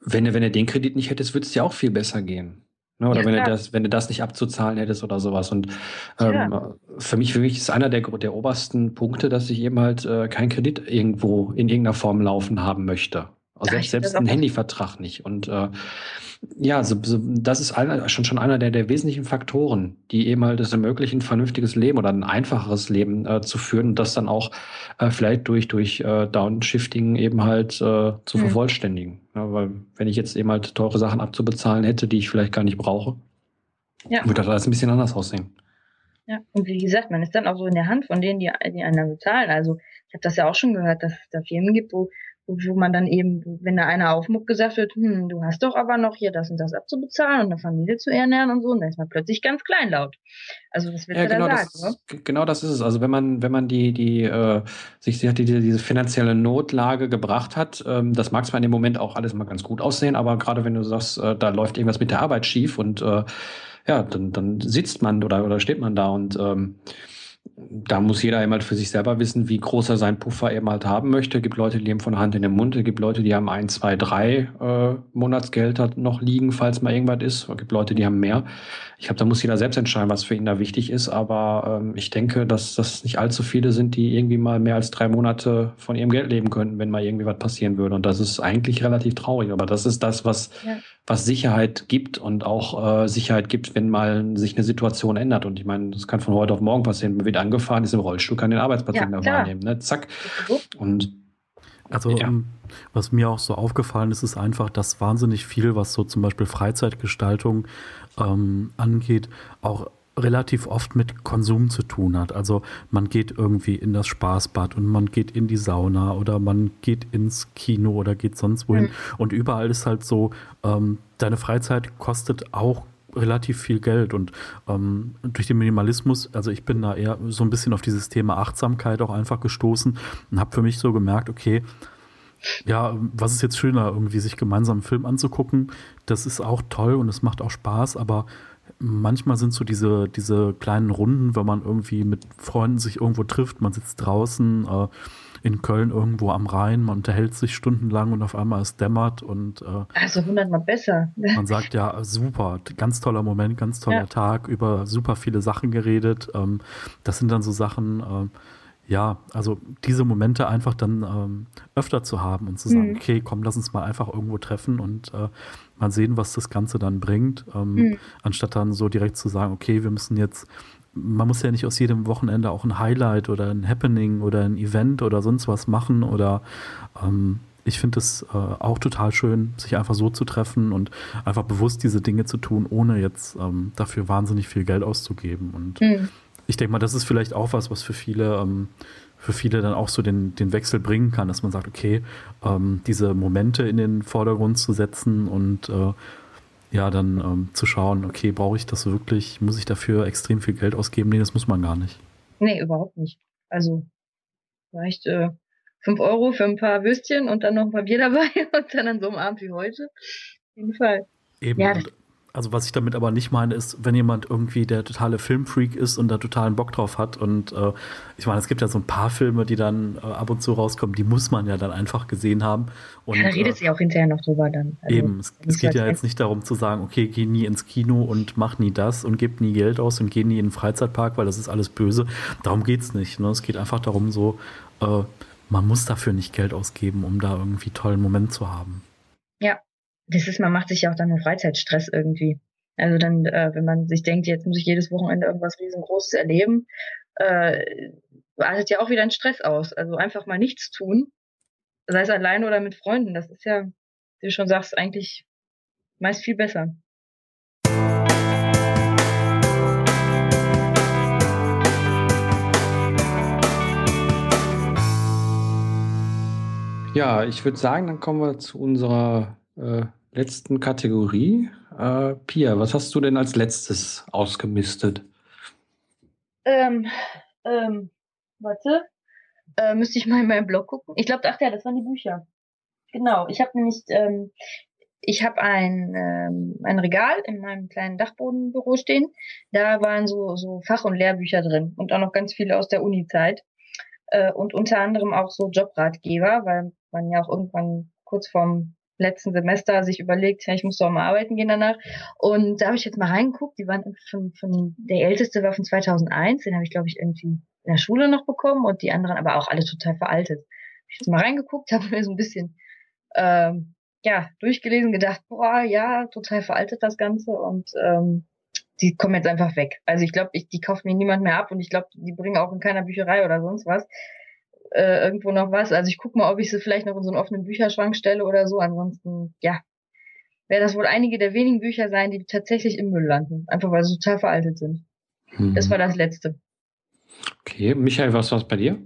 wenn du, wenn du den Kredit nicht hättest, würde es dir auch viel besser gehen. Ne? Oder ja, wenn, du das, wenn du das nicht abzuzahlen hättest oder sowas. Und ähm, ja. für mich, für mich ist einer der, der obersten Punkte, dass ich eben halt äh, keinen Kredit irgendwo in irgendeiner Form laufen haben möchte. Also selbst, selbst ein Handyvertrag nicht. Und äh, ja, so, so, das ist einer, schon, schon einer der, der wesentlichen Faktoren, die eben halt es ermöglichen, ein vernünftiges Leben oder ein einfacheres Leben äh, zu führen und das dann auch äh, vielleicht durch, durch äh, Downshifting eben halt äh, zu mhm. vervollständigen. Ja, weil wenn ich jetzt eben halt teure Sachen abzubezahlen hätte, die ich vielleicht gar nicht brauche, ja. würde das alles ein bisschen anders aussehen. Ja, und wie gesagt, man ist dann auch so in der Hand von denen, die, die einen bezahlen. Also ich habe das ja auch schon gehört, dass es da Firmen gibt, wo wo man dann eben, wenn da einer aufmuckt, gesagt wird, hm, du hast doch aber noch hier das und das abzubezahlen und eine Familie zu ernähren und so, und dann ist man plötzlich ganz kleinlaut. Also was willst ja, du genau da sagen? Das, ne? Genau das ist es. Also wenn man, wenn man die, die, äh, sich die, diese, diese finanzielle Notlage gebracht hat, ähm, das mag zwar in dem Moment auch alles mal ganz gut aussehen, aber gerade wenn du sagst, äh, da läuft irgendwas mit der Arbeit schief und äh, ja, dann, dann sitzt man oder, oder steht man da und ähm, da muss jeder einmal für sich selber wissen, wie groß er seinen Puffer eben halt haben möchte. Es gibt Leute, die leben von Hand in den Mund. Es gibt Leute, die haben ein, zwei, drei äh, Monatsgelder noch liegen, falls mal irgendwas ist. Es gibt Leute, die haben mehr. Ich glaube, da muss jeder selbst entscheiden, was für ihn da wichtig ist. Aber ähm, ich denke, dass das nicht allzu viele sind, die irgendwie mal mehr als drei Monate von ihrem Geld leben könnten, wenn mal irgendwie was passieren würde. Und das ist eigentlich relativ traurig. Aber das ist das, was, ja. Was Sicherheit gibt und auch äh, Sicherheit gibt, wenn mal sich eine Situation ändert. Und ich meine, das kann von heute auf morgen passieren. Man wird angefahren, ist im Rollstuhl, kann den Arbeitsplatz ja, nicht mehr klar. wahrnehmen. Ne? Zack. Und also ja. um, was mir auch so aufgefallen ist, ist einfach, dass wahnsinnig viel, was so zum Beispiel Freizeitgestaltung ähm, angeht, auch relativ oft mit Konsum zu tun hat. Also man geht irgendwie in das Spaßbad und man geht in die Sauna oder man geht ins Kino oder geht sonst wohin. Mhm. Und überall ist halt so, ähm, deine Freizeit kostet auch relativ viel Geld und ähm, durch den Minimalismus, also ich bin da eher so ein bisschen auf dieses Thema Achtsamkeit auch einfach gestoßen und habe für mich so gemerkt, okay, ja, was ist jetzt schöner, irgendwie sich gemeinsam einen Film anzugucken? Das ist auch toll und es macht auch Spaß, aber manchmal sind so diese, diese kleinen Runden, wenn man irgendwie mit Freunden sich irgendwo trifft, man sitzt draußen äh, in Köln irgendwo am Rhein, man unterhält sich stundenlang und auf einmal es dämmert und äh, also hundertmal besser. Man sagt ja, super, ganz toller Moment, ganz toller ja. Tag, über super viele Sachen geredet. Ähm, das sind dann so Sachen, äh, ja, also diese Momente einfach dann ähm, öfter zu haben und zu sagen, mhm. okay, komm, lass uns mal einfach irgendwo treffen und äh, mal sehen, was das Ganze dann bringt, ähm, mhm. anstatt dann so direkt zu sagen, okay, wir müssen jetzt, man muss ja nicht aus jedem Wochenende auch ein Highlight oder ein Happening oder ein Event oder sonst was machen oder ähm, ich finde es äh, auch total schön, sich einfach so zu treffen und einfach bewusst diese Dinge zu tun, ohne jetzt ähm, dafür wahnsinnig viel Geld auszugeben. Und mhm ich denke mal, das ist vielleicht auch was, was für viele, ähm, für viele dann auch so den, den Wechsel bringen kann, dass man sagt, okay, ähm, diese Momente in den Vordergrund zu setzen und äh, ja, dann ähm, zu schauen, okay, brauche ich das wirklich? Muss ich dafür extrem viel Geld ausgeben? Nee, das muss man gar nicht. Nee, überhaupt nicht. Also vielleicht äh, 5 Euro für ein paar Würstchen und dann noch ein paar Bier dabei und dann an so einem Abend wie heute. Auf jeden Fall. Eben. Ja, und, also was ich damit aber nicht meine, ist, wenn jemand irgendwie der totale Filmfreak ist und da totalen Bock drauf hat. Und äh, ich meine, es gibt ja so ein paar Filme, die dann äh, ab und zu rauskommen, die muss man ja dann einfach gesehen haben. Und, ja, da redet äh, sie auch hinterher noch drüber dann. Also, eben, es, es geht ja jetzt nicht darum zu sagen, okay, geh nie ins Kino und mach nie das und gib nie Geld aus und geh nie in den Freizeitpark, weil das ist alles böse. Darum geht's nicht. Ne? Es geht einfach darum, so, äh, man muss dafür nicht Geld ausgeben, um da irgendwie tollen Moment zu haben. Das ist, man macht sich ja auch dann einen Freizeitstress irgendwie. Also dann, äh, wenn man sich denkt, jetzt muss ich jedes Wochenende irgendwas riesengroßes erleben, äh, artet ja auch wieder ein Stress aus. Also einfach mal nichts tun, sei es alleine oder mit Freunden, das ist ja, wie du schon sagst, eigentlich meist viel besser. Ja, ich würde sagen, dann kommen wir zu unserer äh, letzten Kategorie. Äh, Pia, was hast du denn als letztes ausgemistet? Ähm, ähm, warte. Äh, müsste ich mal in meinem Blog gucken. Ich glaube, ach ja, das waren die Bücher. Genau. Ich habe nämlich, ähm, ich habe ein, ähm, ein Regal in meinem kleinen Dachbodenbüro stehen. Da waren so, so Fach- und Lehrbücher drin und auch noch ganz viele aus der Uni-Zeit. Äh, und unter anderem auch so Jobratgeber, weil man ja auch irgendwann kurz vorm letzten Semester sich überlegt, ja, ich muss doch mal arbeiten gehen danach. Und da habe ich jetzt mal reingeguckt, die waren von, von der älteste war von 2001, den habe ich glaube ich irgendwie in der Schule noch bekommen und die anderen aber auch alle total veraltet. Hab ich jetzt mal reingeguckt, habe mir so ein bisschen ähm, ja durchgelesen, gedacht, boah, ja, total veraltet das Ganze und ähm, die kommen jetzt einfach weg. Also ich glaube, ich, die kauft mir niemand mehr ab und ich glaube, die bringen auch in keiner Bücherei oder sonst was äh, irgendwo noch was. Also ich gucke mal, ob ich sie vielleicht noch in so einen offenen Bücherschrank stelle oder so. Ansonsten, ja, werden das wohl einige der wenigen Bücher sein, die tatsächlich im Müll landen. Einfach weil sie total veraltet sind. Mhm. Das war das letzte. Okay, Michael, was war bei dir?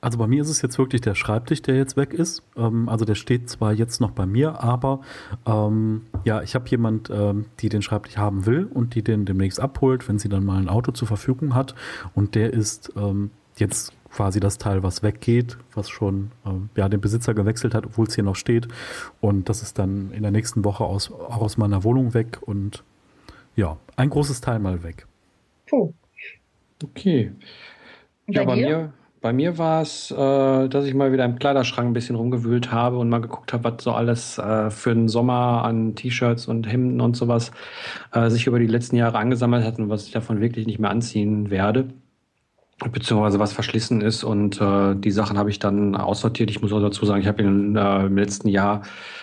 Also bei mir ist es jetzt wirklich der Schreibtisch, der jetzt weg ist. Ähm, also der steht zwar jetzt noch bei mir, aber ähm, ja, ich habe jemand, ähm, die den Schreibtisch haben will und die den demnächst abholt, wenn sie dann mal ein Auto zur Verfügung hat. Und der ist ähm, jetzt quasi das Teil, was weggeht, was schon ähm, ja, den Besitzer gewechselt hat, obwohl es hier noch steht. Und das ist dann in der nächsten Woche aus, auch aus meiner Wohnung weg und ja, ein großes Teil mal weg. Puh. Okay. ja, bei dir? mir, bei mir war es, äh, dass ich mal wieder im Kleiderschrank ein bisschen rumgewühlt habe und mal geguckt habe, was so alles äh, für den Sommer an T-Shirts und Hemden und sowas äh, sich über die letzten Jahre angesammelt hat und was ich davon wirklich nicht mehr anziehen werde beziehungsweise was verschlissen ist und äh, die Sachen habe ich dann aussortiert. Ich muss auch dazu sagen, ich habe äh, im letzten Jahr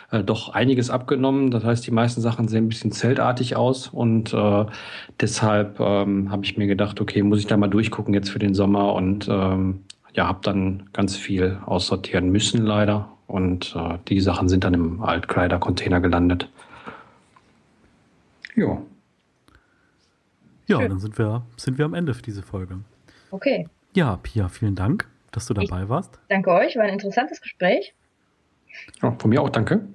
äh, doch einiges abgenommen. Das heißt, die meisten Sachen sehen ein bisschen zeltartig aus und äh, deshalb ähm, habe ich mir gedacht, okay, muss ich da mal durchgucken jetzt für den Sommer und ähm, ja, habe dann ganz viel aussortieren müssen leider und äh, die Sachen sind dann im Altkleidercontainer gelandet. Ja. Ja, dann sind wir, sind wir am Ende für diese Folge. Okay. Ja, Pia, vielen Dank, dass du dabei ich warst. Danke euch, war ein interessantes Gespräch. Ja, von mir auch, danke.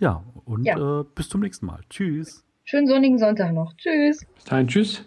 Ja, und ja. Äh, bis zum nächsten Mal. Tschüss. Schönen sonnigen Sonntag noch. Tschüss. Bis dahin, tschüss.